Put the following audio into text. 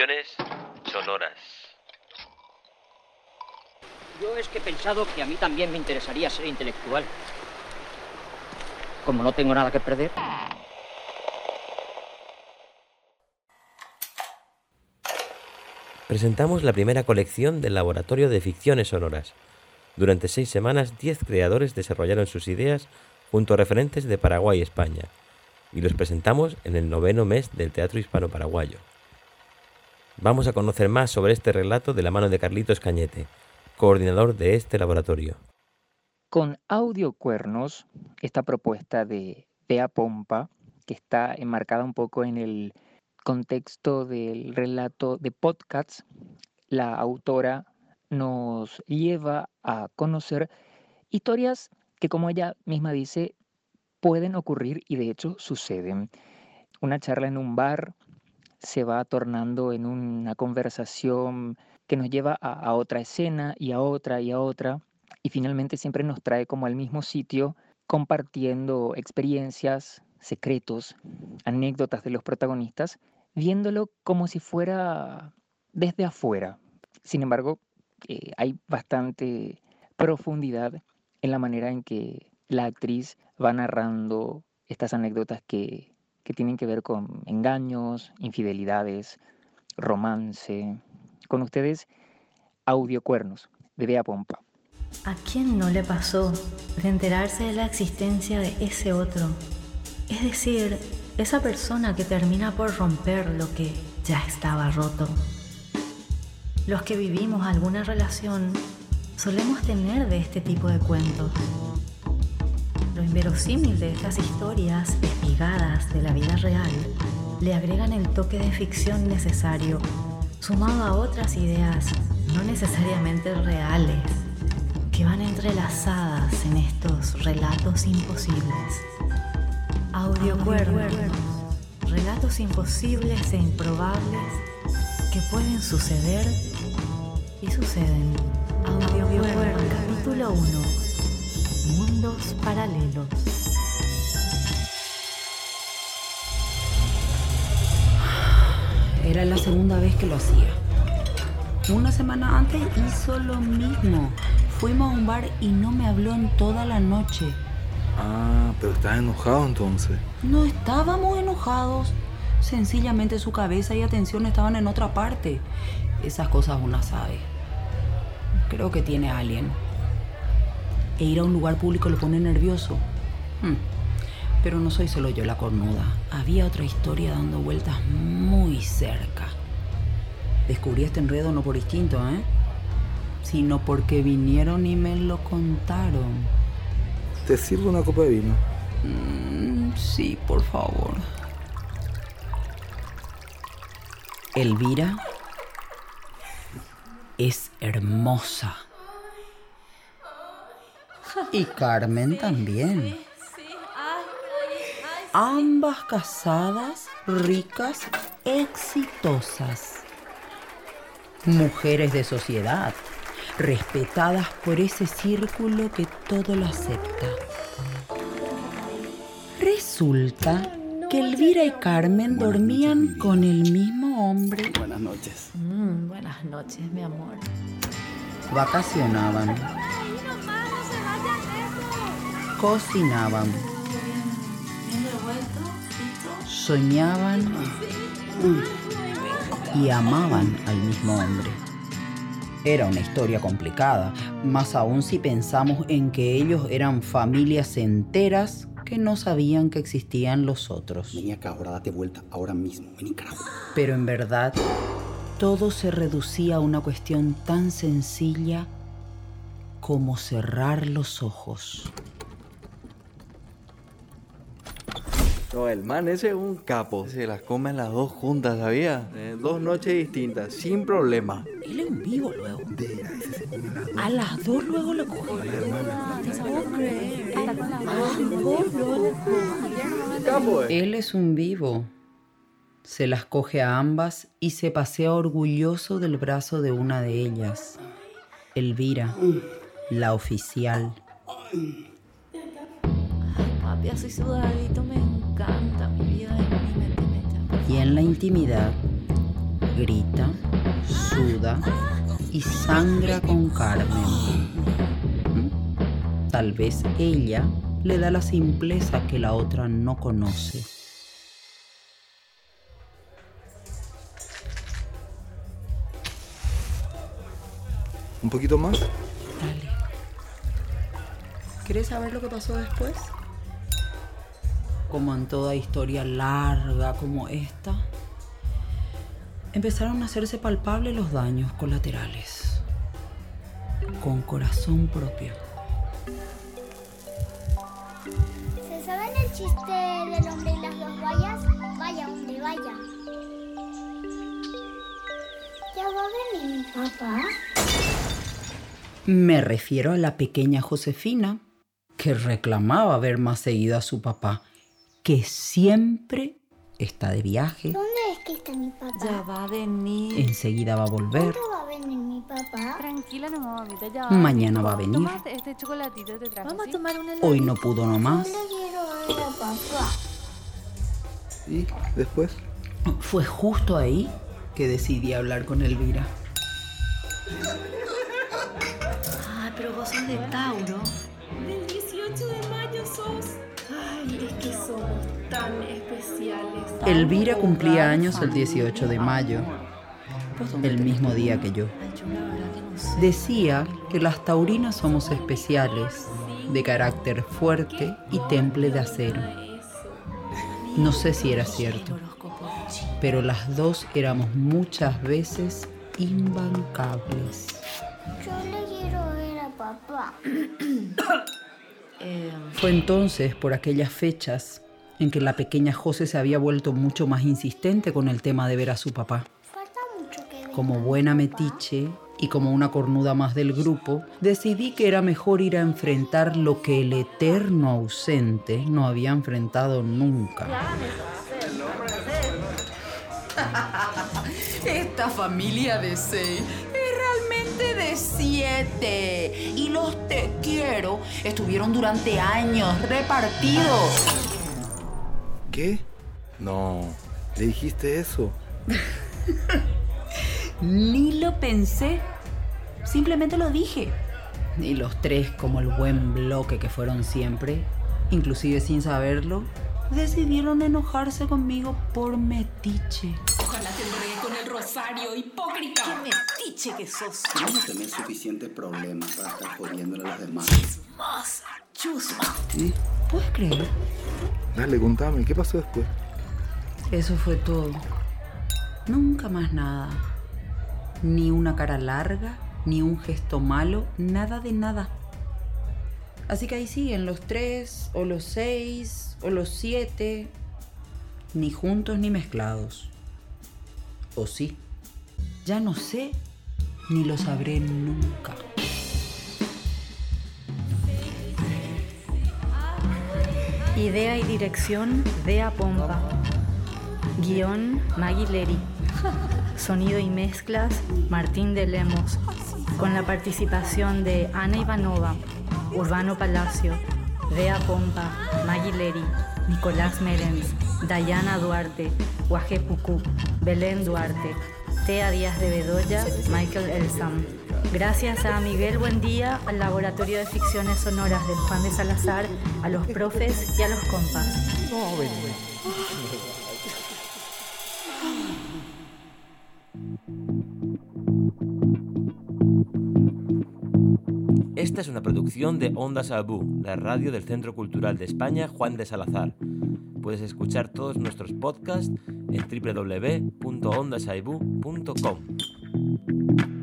ficciones sonoras. Yo es que he pensado que a mí también me interesaría ser intelectual. Como no tengo nada que perder. Presentamos la primera colección del Laboratorio de Ficciones Sonoras. Durante seis semanas, diez creadores desarrollaron sus ideas junto a referentes de Paraguay y España, y los presentamos en el noveno mes del Teatro Hispano-Paraguayo. Vamos a conocer más sobre este relato de la mano de Carlitos Cañete, coordinador de este laboratorio. Con Audio Cuernos, esta propuesta de Bea Pompa, que está enmarcada un poco en el contexto del relato de podcasts, la autora nos lleva a conocer historias que, como ella misma dice, pueden ocurrir y de hecho suceden. Una charla en un bar se va tornando en una conversación que nos lleva a, otra escena y a otra y a otra y finalmente siempre nos trae como al mismo sitio compartiendo experiencias, secretos, anécdotas de los protagonistas, viéndolo como si fuera desde afuera. Sin embargo, eh, hay bastante profundidad en la manera en que la actriz va narrando estas anécdotas que, que tienen que ver con engaños, infidelidades, romance. Con ustedes, Audio Cuernos, de Bea Pompa. ¿A quién no le pasó de enterarse de la existencia de ese otro? Es decir, esa persona que termina por romper lo que ya estaba roto. Los que vivimos alguna relación solemos tener de este tipo de cuentos. Lo inverosímil de estas historias de la vida real le agregan el toque de ficción necesario, sumado a otras ideas no necesariamente reales, que van entrelazadas en estos relatos imposibles. Audio relatos imposibles e improbables que pueden suceder y suceden. Audio capítulo 1. Mundos paralelos. Era la segunda vez que lo hacía. Una semana antes hizo lo mismo. Fuimos a un bar y no me habló en toda la noche. Ah, pero estás enojado entonces. No estábamos enojados. Sencillamente su cabeza y atención estaban en otra parte. Esas cosas uno sabe. Creo que tiene a alguien. E ir a un lugar público lo pone nervioso. Hmm. Pero no soy solo yo la cornuda. Había otra historia dando vueltas muy cerca. Descubrí este enredo no por instinto, ¿eh? Sino porque vinieron y me lo contaron. ¿Te sirvo una copa de vino? Mm, sí, por favor. Elvira es hermosa. Y Carmen también. Ambas casadas, ricas, exitosas. Mujeres de sociedad, respetadas por ese círculo que todo lo acepta. Resulta que Elvira y Carmen dormían con el mismo hombre. Buenas noches. Mm, buenas noches, mi amor. Vacacionaban. Cocinaban. Soñaban y amaban al mismo hombre. Era una historia complicada, más aún si pensamos en que ellos eran familias enteras que no sabían que existían los otros. Vení acá, ahora date vuelta, ahora mismo, vení carajo. Pero en verdad, todo se reducía a una cuestión tan sencilla como cerrar los ojos. No, el man ese es un capo. Se las comen las dos juntas, ¿sabía? Eh, dos noches distintas, sin problema. Él es un vivo luego. A las dos luego lo coge. Capo, eh. Él es un vivo. Se las coge a ambas y se pasea orgulloso del brazo de una de ellas. Elvira, la oficial. Ay, papi, así sudadito me. Y, en la intimidad, grita, suda y sangra con Carmen. ¿Mm? Tal vez ella le da la simpleza que la otra no conoce. ¿Un poquito más? Dale. ¿Quieres saber lo que pasó después? Como en toda historia larga como esta, empezaron a hacerse palpables los daños colaterales. Con corazón propio. ¿Se saben el chiste del hombre y las dos vallas? Vaya donde vaya. ¿Ya va a venir mi papá? Me refiero a la pequeña Josefina, que reclamaba ver más seguido a su papá, que siempre está de viaje, ¿Dónde es que está mi papá? Ya va a venir. enseguida va a volver, ¿Cuándo va a venir mi papá? Tranquila nomás, mamita, ya va. mañana va a venir, Toma este chocolatito te traje. Vamos a tomar una hoy no pudo nomás. Yo le quiero ver a papá. ¿Y después? Fue justo ahí que decidí hablar con Elvira. Ah, pero vos sos de Tauro. Del 18 de mayo sos. Es que somos tan especiales. Elvira cumplía años el 18 de mayo, el mismo día que yo. Decía que las taurinas somos especiales, de carácter fuerte y temple de acero. No sé si era cierto, pero las dos éramos muchas veces imbancables. Yo le quiero ver a papá. Eh, Fue entonces, por aquellas fechas, en que la pequeña José se había vuelto mucho más insistente con el tema de ver a su papá. Falta mucho que ver. Como buena metiche y como una cornuda más del grupo, decidí que era mejor ir a enfrentar lo que el eterno ausente no había enfrentado nunca. Esta familia de seis es realmente de siete. Quiero estuvieron durante años repartidos. ¿Qué? No, ¿le dijiste eso? Ni lo pensé. Simplemente lo dije. Y los tres, como el buen bloque que fueron siempre, inclusive sin saberlo, decidieron enojarse conmigo por metiche. Rosario, hipócrita. ¡Qué metiche que sos! No tenés suficientes problemas para estar jodiéndole a los demás. Moza, chusma. ¿Puedes creer? Dale, contame, ¿qué pasó después? Eso fue todo. Nunca más nada. Ni una cara larga, ni un gesto malo, nada de nada. Así que ahí siguen los tres, o los seis, o los siete, ni juntos ni mezclados. O sí, ya no sé, ni lo sabré nunca. Idea y dirección, Dea Pompa. Guión, Maggie Leri. Sonido y mezclas, Martín de Lemos. Con la participación de Ana Ivanova, Urbano Palacio, Dea Pompa, Maggie Leri, Nicolás Merens, Dayana Duarte, Guaje Pucú, Belén Duarte, Tea Díaz de Bedoya, Michael Elsam. Gracias a Miguel Buendía, al Laboratorio de Ficciones Sonoras del Juan de Salazar, a los profes y a los compas. Esta es una producción de Onda Sabú, la radio del Centro Cultural de España Juan de Salazar. Puedes escuchar todos nuestros podcasts en www.ondasaibu.com.